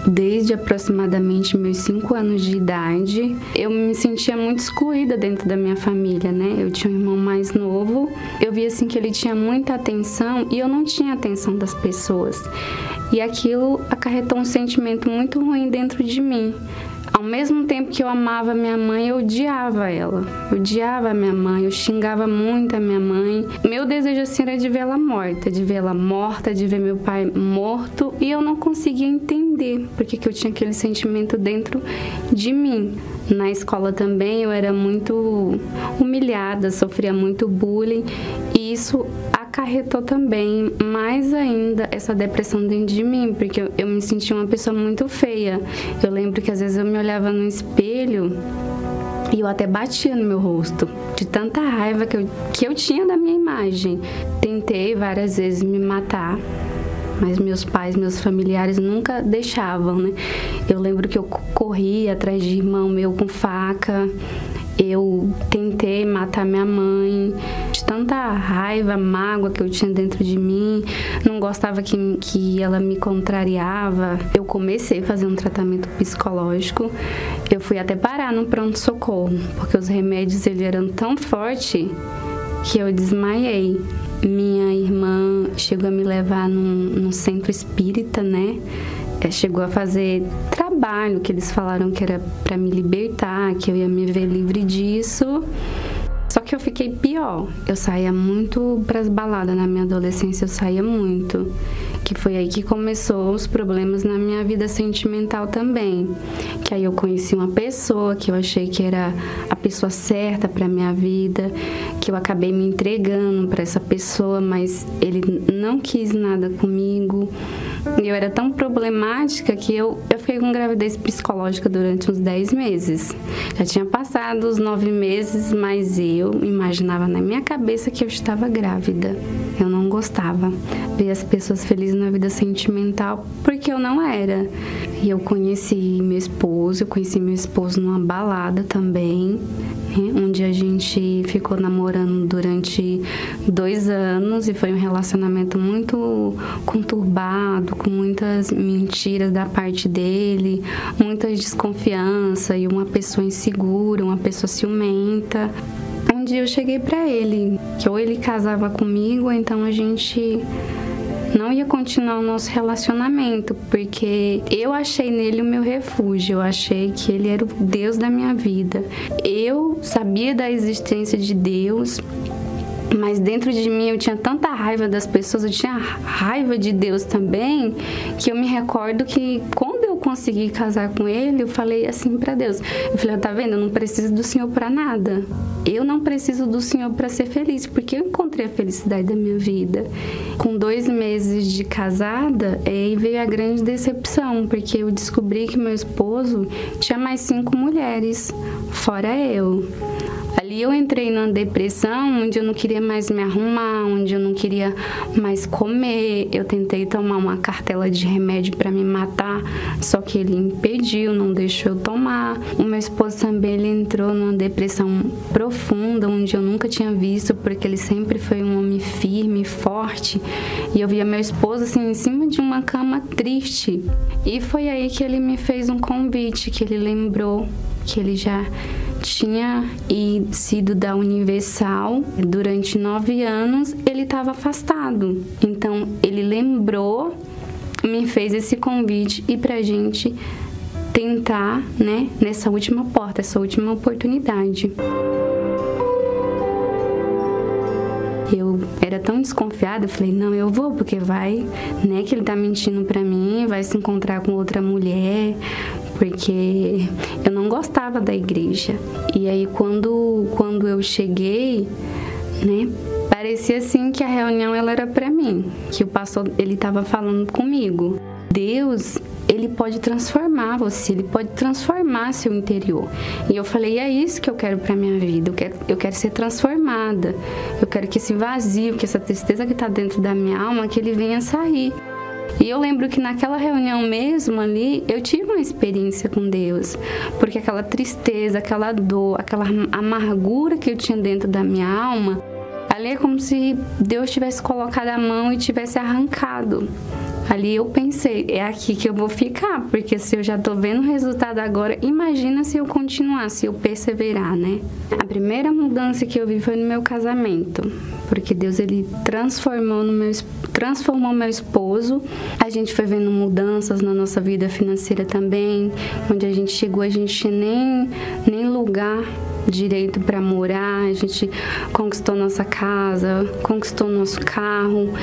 desde aproximadamente meus 5 anos de idade. Eu me sentia muito excluída dentro da minha família, né? Eu tinha um irmão mais novo. Eu via assim que ele tinha muita atenção e eu não tinha atenção das pessoas. E aquilo acarretou um sentimento muito ruim dentro de mim. Ao mesmo tempo que eu amava minha mãe, eu odiava ela. Eu odiava minha mãe, eu xingava muito a minha mãe. Meu desejo assim era de vê-la morta, de vê-la morta, de ver meu pai morto, e eu não conseguia entender porque que eu tinha aquele sentimento dentro de mim. Na escola também eu era muito humilhada, sofria muito bullying, e isso acarretou também mais ainda essa depressão dentro de mim, porque eu, eu me sentia uma pessoa muito feia. Eu lembro que às vezes eu me olhava no espelho e eu até batia no meu rosto, de tanta raiva que eu, que eu tinha da minha imagem. Tentei várias vezes me matar, mas meus pais, meus familiares nunca deixavam, né? Eu lembro que eu corria atrás de irmão meu com faca, eu tentei matar minha mãe, de tanta raiva, mágoa que eu tinha dentro de mim, não gostava que, que ela me contrariava. Eu comecei a fazer um tratamento psicológico, eu fui até parar no pronto-socorro, porque os remédios eles eram tão fortes que eu desmaiei. Minha irmã chegou a me levar num, num centro espírita, né? Chegou a fazer trabalho que eles falaram que era para me libertar, que eu ia me ver livre disso. Só que eu fiquei pior. Eu saía muito para as baladas na minha adolescência, eu saía muito. Que foi aí que começou os problemas na minha vida sentimental também. Que aí eu conheci uma pessoa que eu achei que era a pessoa certa para minha vida, que eu acabei me entregando para essa pessoa, mas ele não quis nada comigo. E eu era tão problemática que eu, eu fiquei com gravidez psicológica durante uns 10 meses. Já tinha passado os 9 meses, mas eu imaginava na minha cabeça que eu estava grávida. Eu não gostava ver as pessoas felizes na vida sentimental porque eu não era. E eu conheci meu esposo, eu conheci meu esposo numa balada também onde a gente ficou namorando durante dois anos e foi um relacionamento muito conturbado, com muitas mentiras da parte dele, muita desconfiança e uma pessoa insegura, uma pessoa ciumenta. Um dia eu cheguei para ele que ou ele casava comigo, ou então a gente não ia continuar o nosso relacionamento, porque eu achei nele o meu refúgio, eu achei que ele era o Deus da minha vida. Eu sabia da existência de Deus, mas dentro de mim eu tinha tanta raiva das pessoas, eu tinha raiva de Deus também, que eu me recordo que quando eu consegui casar com ele, eu falei assim para Deus. Eu falei, tá vendo? Eu não preciso do Senhor para nada. Eu não preciso do Senhor para ser feliz, porque eu encontrei a felicidade da minha vida. Com dois meses de casada, aí veio a grande decepção, porque eu descobri que meu esposo tinha mais cinco mulheres, fora eu. Ali eu entrei numa depressão onde eu não queria mais me arrumar, onde eu não queria mais comer. Eu tentei tomar uma cartela de remédio para me matar, só que ele impediu, não deixou eu tomar. O meu esposo também ele entrou numa depressão profunda, onde eu nunca tinha visto, porque ele sempre foi um homem firme, forte. E eu via meu esposo assim em cima de uma cama triste. E foi aí que ele me fez um convite, que ele lembrou que ele já tinha sido da Universal durante nove anos, ele estava afastado. Então ele lembrou, me fez esse convite e para gente tentar, né, nessa última porta, essa última oportunidade. eu era tão desconfiada, eu falei, não, eu vou, porque vai, né, que ele tá mentindo pra mim, vai se encontrar com outra mulher, porque eu não gostava da igreja. E aí quando quando eu cheguei, né, parecia assim que a reunião ela era para mim, que o pastor ele estava falando comigo. Deus, ele pode transformar você, ele pode transformar seu interior. E eu falei, é isso que eu quero para minha vida. Eu quero, eu quero ser transformada. Eu quero que esse vazio, que essa tristeza que está dentro da minha alma, que ele venha sair. E eu lembro que naquela reunião mesmo ali, eu tive uma experiência com Deus, porque aquela tristeza, aquela dor, aquela amargura que eu tinha dentro da minha alma, ali é como se Deus tivesse colocado a mão e tivesse arrancado. Ali eu pensei, é aqui que eu vou ficar, porque se eu já tô vendo o resultado agora, imagina se eu continuar, se eu perseverar, né? A primeira mudança que eu vi foi no meu casamento, porque Deus ele transformou no meu transformou meu esposo. A gente foi vendo mudanças na nossa vida financeira também, onde a gente chegou, a gente nem nem lugar direito para morar, a gente conquistou nossa casa, conquistou nosso carro.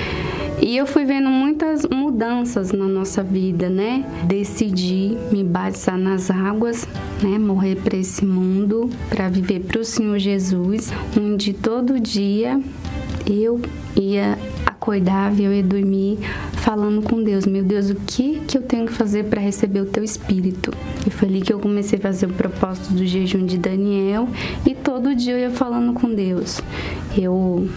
E eu fui vendo muitas mudanças na nossa vida, né? Decidi me batizar nas águas, né? Morrer para esse mundo, para viver para o Senhor Jesus, onde todo dia eu ia acordava e eu ia dormir falando com Deus, meu Deus, o que que eu tenho que fazer para receber o teu espírito? E foi ali que eu comecei a fazer o propósito do jejum de Daniel e todo dia eu ia falando com Deus. Eu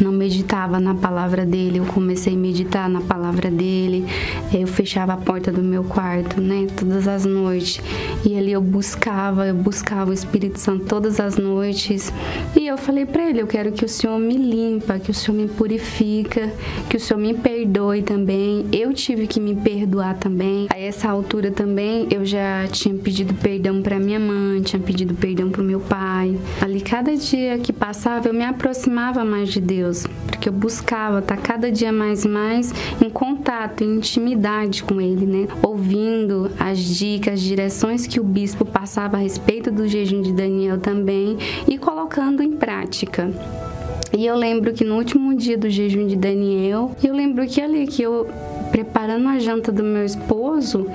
não meditava na palavra dele, eu comecei a meditar na palavra dele. Eu fechava a porta do meu quarto, né, todas as noites. E ali eu buscava, eu buscava o Espírito Santo todas as noites. E eu falei para ele, eu quero que o Senhor me limpa, que o Senhor me purifica, que o Senhor me perdoe também. Eu tive que me perdoar também. A essa altura também eu já tinha pedido perdão para minha mãe, tinha pedido perdão para o meu pai. Ali cada dia que passava eu me aproximava mais de Deus. Deus, porque eu buscava estar cada dia mais e mais em contato, em intimidade com Ele, né? Ouvindo as dicas, as direções que o bispo passava a respeito do jejum de Daniel também e colocando em prática. E eu lembro que no último dia do jejum de Daniel, eu lembro que ali que eu preparando a janta do meu esposo,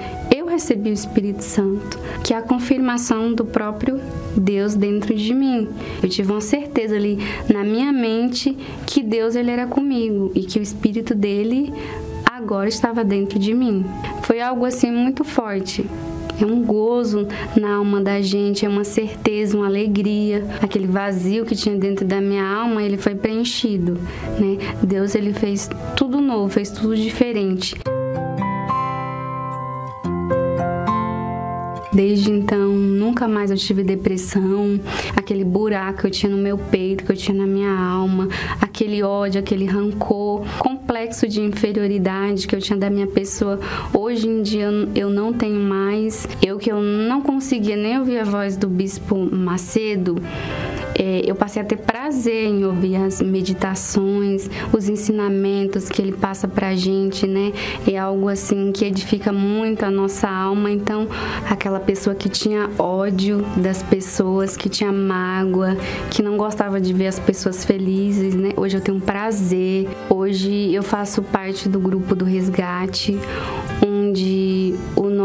recebi o Espírito Santo, que é a confirmação do próprio Deus dentro de mim. Eu tive uma certeza ali na minha mente que Deus ele era comigo e que o Espírito dele agora estava dentro de mim. Foi algo assim muito forte. É um gozo na alma da gente, é uma certeza, uma alegria. Aquele vazio que tinha dentro da minha alma, ele foi preenchido, né? Deus ele fez tudo novo, fez tudo diferente. Desde então, nunca mais eu tive depressão, aquele buraco que eu tinha no meu peito, que eu tinha na minha alma, aquele ódio, aquele rancor, complexo de inferioridade que eu tinha da minha pessoa. Hoje em dia eu não tenho mais. Eu que eu não conseguia nem ouvir a voz do bispo Macedo, é, eu passei a ter prazer em ouvir as meditações, os ensinamentos que ele passa pra gente, né? É algo assim que edifica muito a nossa alma. Então, aquela pessoa que tinha ódio das pessoas, que tinha mágoa, que não gostava de ver as pessoas felizes, né? Hoje eu tenho um prazer. Hoje eu faço parte do grupo do resgate,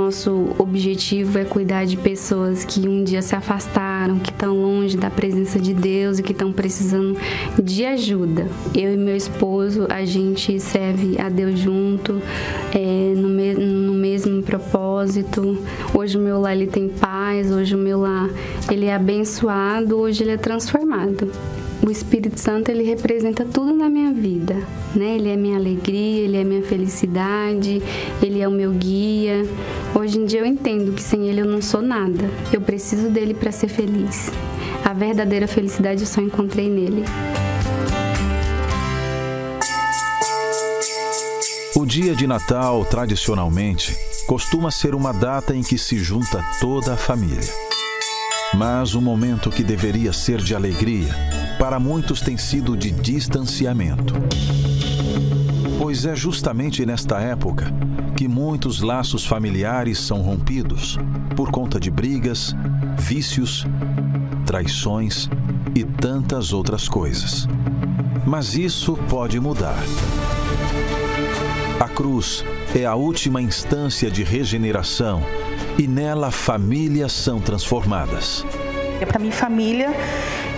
nosso objetivo é cuidar de pessoas que um dia se afastaram, que estão longe da presença de Deus e que estão precisando de ajuda. Eu e meu esposo, a gente serve a Deus junto, é, no, me no mesmo propósito. Hoje o meu lar ele tem paz, hoje o meu lar ele é abençoado, hoje ele é transformado o Espírito Santo ele representa tudo na minha vida, né? Ele é minha alegria, ele é minha felicidade, ele é o meu guia. Hoje em dia eu entendo que sem ele eu não sou nada. Eu preciso dele para ser feliz. A verdadeira felicidade eu só encontrei nele. O dia de Natal, tradicionalmente, costuma ser uma data em que se junta toda a família. Mas o momento que deveria ser de alegria, para muitos tem sido de distanciamento. Pois é justamente nesta época que muitos laços familiares são rompidos por conta de brigas, vícios, traições e tantas outras coisas. Mas isso pode mudar. A cruz é a última instância de regeneração e nela famílias são transformadas. Para mim, família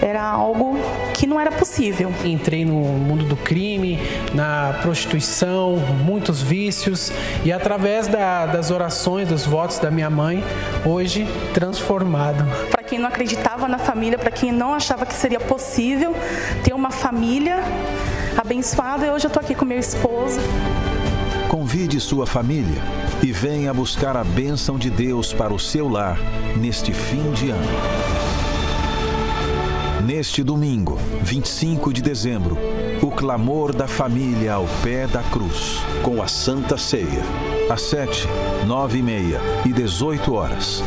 era algo que não era possível. Entrei no mundo do crime, na prostituição, muitos vícios e através da, das orações, dos votos da minha mãe, hoje transformado. Para quem não acreditava na família, para quem não achava que seria possível ter uma família abençoada, hoje eu estou aqui com meu esposo. Convide sua família e venha buscar a bênção de Deus para o seu lar neste fim de ano. Neste domingo, 25 de dezembro, o clamor da família ao pé da cruz, com a Santa Ceia, às 7, 9 e meia e 18 horas,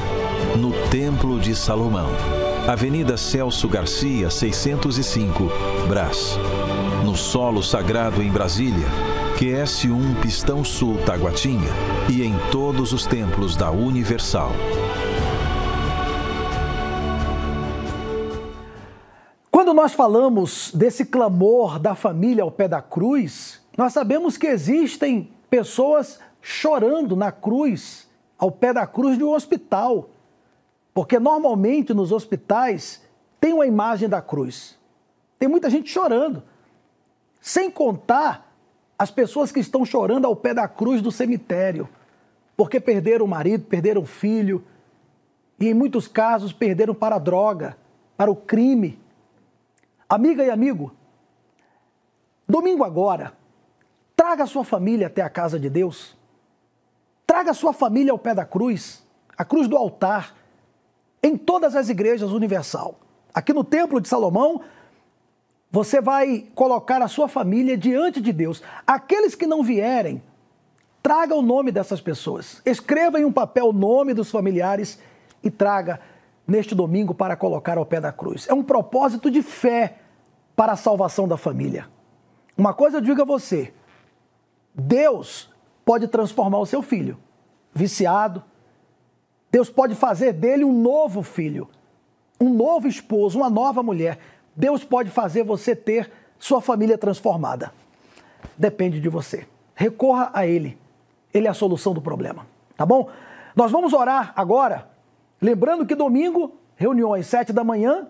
no Templo de Salomão, Avenida Celso Garcia, 605, Brás. No solo sagrado em Brasília, QS1 Pistão Sul Taguatinga e em todos os templos da Universal. Quando nós falamos desse clamor da família ao pé da cruz, nós sabemos que existem pessoas chorando na cruz, ao pé da cruz de um hospital. Porque normalmente nos hospitais tem uma imagem da cruz. Tem muita gente chorando. Sem contar as pessoas que estão chorando ao pé da cruz do cemitério, porque perderam o marido, perderam o filho, e em muitos casos perderam para a droga, para o crime. Amiga e amigo, domingo agora, traga sua família até a casa de Deus. Traga sua família ao pé da cruz, a cruz do altar, em todas as igrejas universal. Aqui no Templo de Salomão, você vai colocar a sua família diante de Deus. Aqueles que não vierem, traga o nome dessas pessoas. Escreva em um papel o nome dos familiares e traga neste domingo para colocar ao pé da cruz. É um propósito de fé para a salvação da família. Uma coisa eu digo a você: Deus pode transformar o seu filho, viciado. Deus pode fazer dele um novo filho, um novo esposo, uma nova mulher. Deus pode fazer você ter sua família transformada. Depende de você. Recorra a Ele. Ele é a solução do problema. Tá bom? Nós vamos orar agora. Lembrando que domingo, reuniões sete da manhã,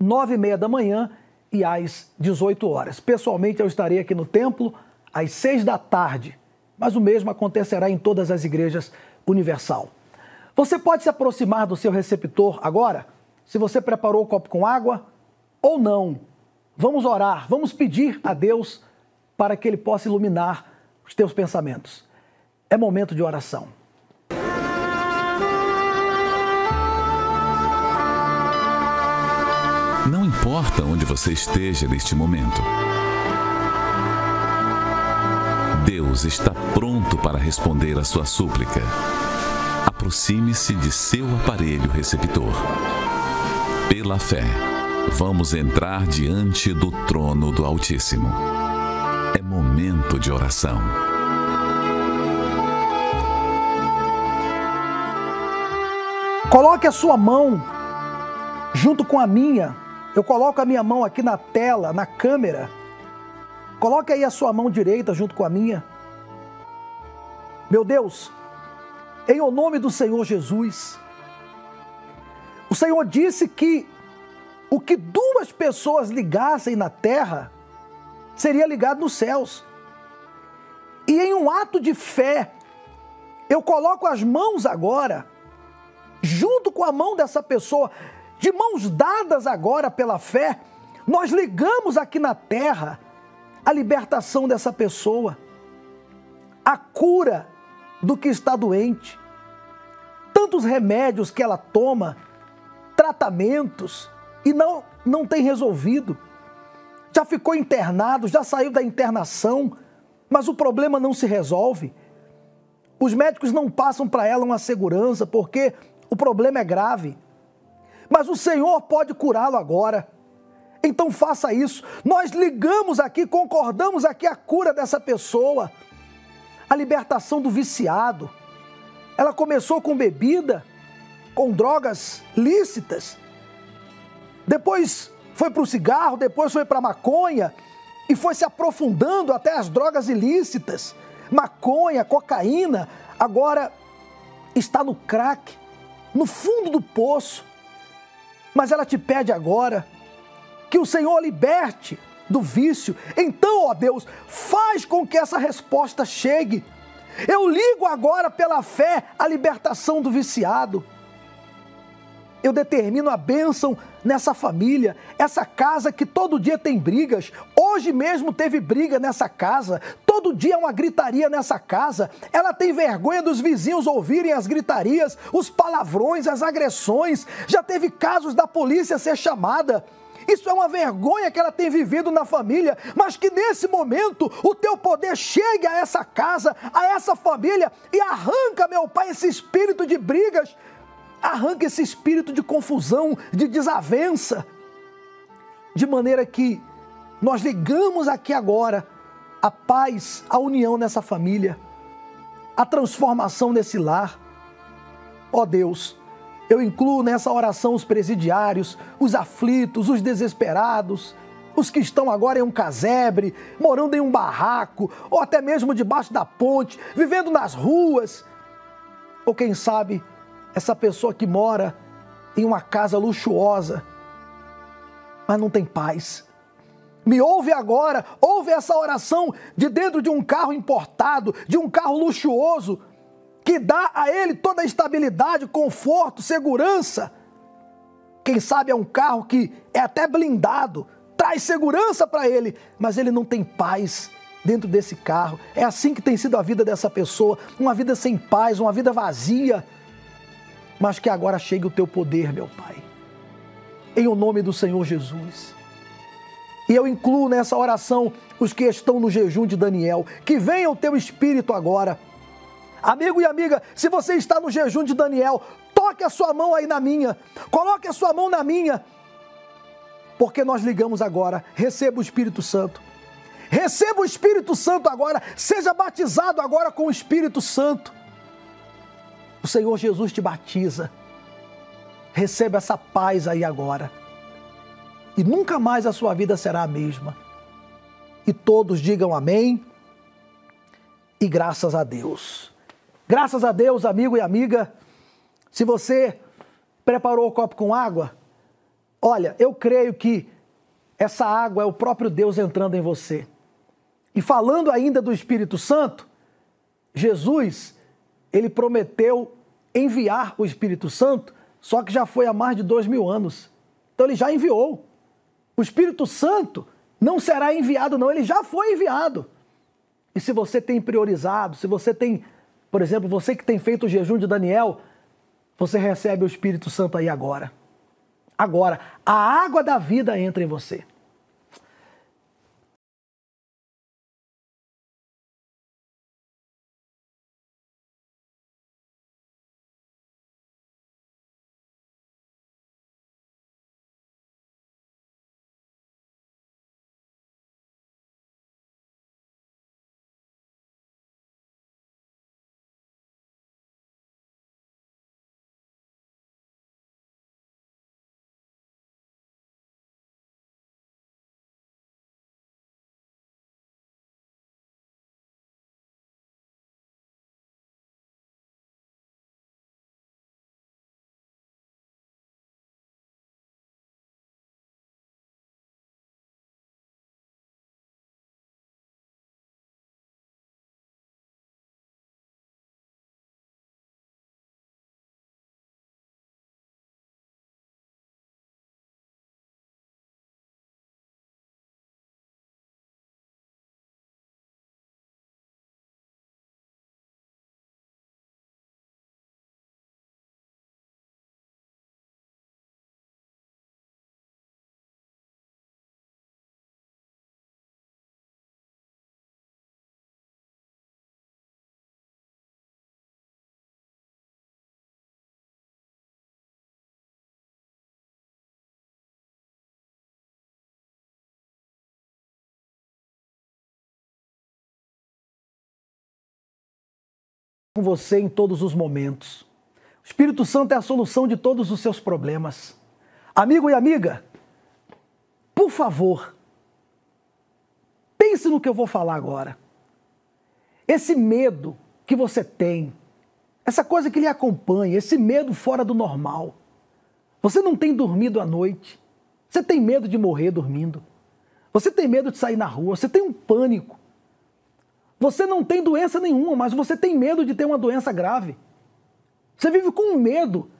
nove e meia da manhã e às 18 horas. Pessoalmente, eu estarei aqui no templo às 6 da tarde, mas o mesmo acontecerá em todas as igrejas universal. Você pode se aproximar do seu receptor agora, se você preparou o copo com água ou não. Vamos orar, vamos pedir a Deus para que Ele possa iluminar os teus pensamentos. É momento de oração. Importa onde você esteja neste momento. Deus está pronto para responder a sua súplica. Aproxime-se de seu aparelho receptor. Pela fé, vamos entrar diante do trono do Altíssimo. É momento de oração. Coloque a sua mão junto com a minha. Eu coloco a minha mão aqui na tela, na câmera. Coloque aí a sua mão direita junto com a minha. Meu Deus, em o nome do Senhor Jesus, o Senhor disse que o que duas pessoas ligassem na terra seria ligado nos céus. E em um ato de fé, eu coloco as mãos agora, junto com a mão dessa pessoa, de mãos dadas agora pela fé, nós ligamos aqui na terra a libertação dessa pessoa, a cura do que está doente. Tantos remédios que ela toma, tratamentos, e não, não tem resolvido. Já ficou internado, já saiu da internação, mas o problema não se resolve. Os médicos não passam para ela uma segurança porque o problema é grave. Mas o Senhor pode curá-lo agora. Então faça isso. Nós ligamos aqui, concordamos aqui a cura dessa pessoa, a libertação do viciado. Ela começou com bebida, com drogas lícitas, depois foi para o cigarro, depois foi para a maconha e foi se aprofundando até as drogas ilícitas, maconha, cocaína, agora está no crack, no fundo do poço. Mas ela te pede agora que o Senhor liberte do vício. Então, ó Deus, faz com que essa resposta chegue. Eu ligo agora pela fé a libertação do viciado. Eu determino a bênção nessa família, essa casa que todo dia tem brigas. Hoje mesmo teve briga nessa casa, todo dia é uma gritaria nessa casa. Ela tem vergonha dos vizinhos ouvirem as gritarias, os palavrões, as agressões. Já teve casos da polícia ser chamada. Isso é uma vergonha que ela tem vivido na família, mas que nesse momento o teu poder chegue a essa casa, a essa família e arranca, meu Pai, esse espírito de brigas, Arranca esse espírito de confusão, de desavença, de maneira que nós ligamos aqui agora a paz, a união nessa família, a transformação nesse lar. Ó oh Deus, eu incluo nessa oração os presidiários, os aflitos, os desesperados, os que estão agora em um casebre, morando em um barraco, ou até mesmo debaixo da ponte, vivendo nas ruas, ou quem sabe essa pessoa que mora em uma casa luxuosa, mas não tem paz. Me ouve agora, ouve essa oração de dentro de um carro importado, de um carro luxuoso, que dá a ele toda a estabilidade, conforto, segurança. Quem sabe é um carro que é até blindado, traz segurança para ele, mas ele não tem paz dentro desse carro. É assim que tem sido a vida dessa pessoa, uma vida sem paz, uma vida vazia mas que agora chegue o teu poder, meu Pai. Em o nome do Senhor Jesus. E eu incluo nessa oração os que estão no jejum de Daniel. Que venha o teu espírito agora. Amigo e amiga, se você está no jejum de Daniel, toque a sua mão aí na minha. Coloque a sua mão na minha. Porque nós ligamos agora. Receba o Espírito Santo. Receba o Espírito Santo agora. Seja batizado agora com o Espírito Santo. O Senhor Jesus te batiza. Receba essa paz aí agora. E nunca mais a sua vida será a mesma. E todos digam amém. E graças a Deus. Graças a Deus, amigo e amiga. Se você preparou o copo com água, olha, eu creio que essa água é o próprio Deus entrando em você. E falando ainda do Espírito Santo, Jesus ele prometeu enviar o Espírito Santo, só que já foi há mais de dois mil anos. Então ele já enviou. O Espírito Santo não será enviado, não, ele já foi enviado. E se você tem priorizado, se você tem, por exemplo, você que tem feito o jejum de Daniel, você recebe o Espírito Santo aí agora. Agora, a água da vida entra em você. Com você em todos os momentos. O Espírito Santo é a solução de todos os seus problemas. Amigo e amiga, por favor, pense no que eu vou falar agora. Esse medo que você tem, essa coisa que lhe acompanha, esse medo fora do normal. Você não tem dormido à noite. Você tem medo de morrer dormindo. Você tem medo de sair na rua. Você tem um pânico. Você não tem doença nenhuma, mas você tem medo de ter uma doença grave. Você vive com medo.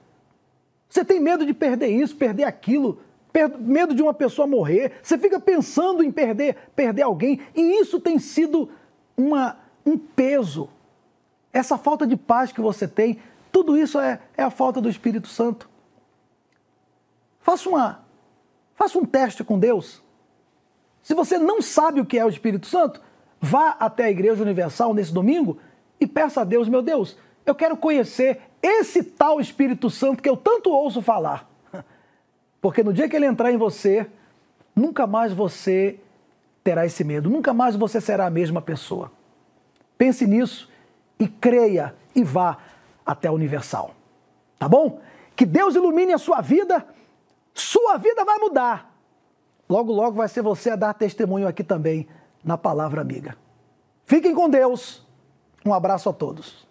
Você tem medo de perder isso, perder aquilo, per medo de uma pessoa morrer. Você fica pensando em perder, perder alguém. E isso tem sido uma, um peso essa falta de paz que você tem, tudo isso é, é a falta do Espírito Santo. Faça, uma, faça um teste com Deus. Se você não sabe o que é o Espírito Santo, vá até a Igreja Universal nesse domingo e peça a Deus, meu Deus, eu quero conhecer esse tal Espírito Santo que eu tanto ouço falar. Porque no dia que ele entrar em você, nunca mais você terá esse medo, nunca mais você será a mesma pessoa. Pense nisso e creia e vá até a Universal. Tá bom? Que Deus ilumine a sua vida, sua vida vai mudar. Logo, logo vai ser você a dar testemunho aqui também na palavra amiga. Fiquem com Deus. Um abraço a todos.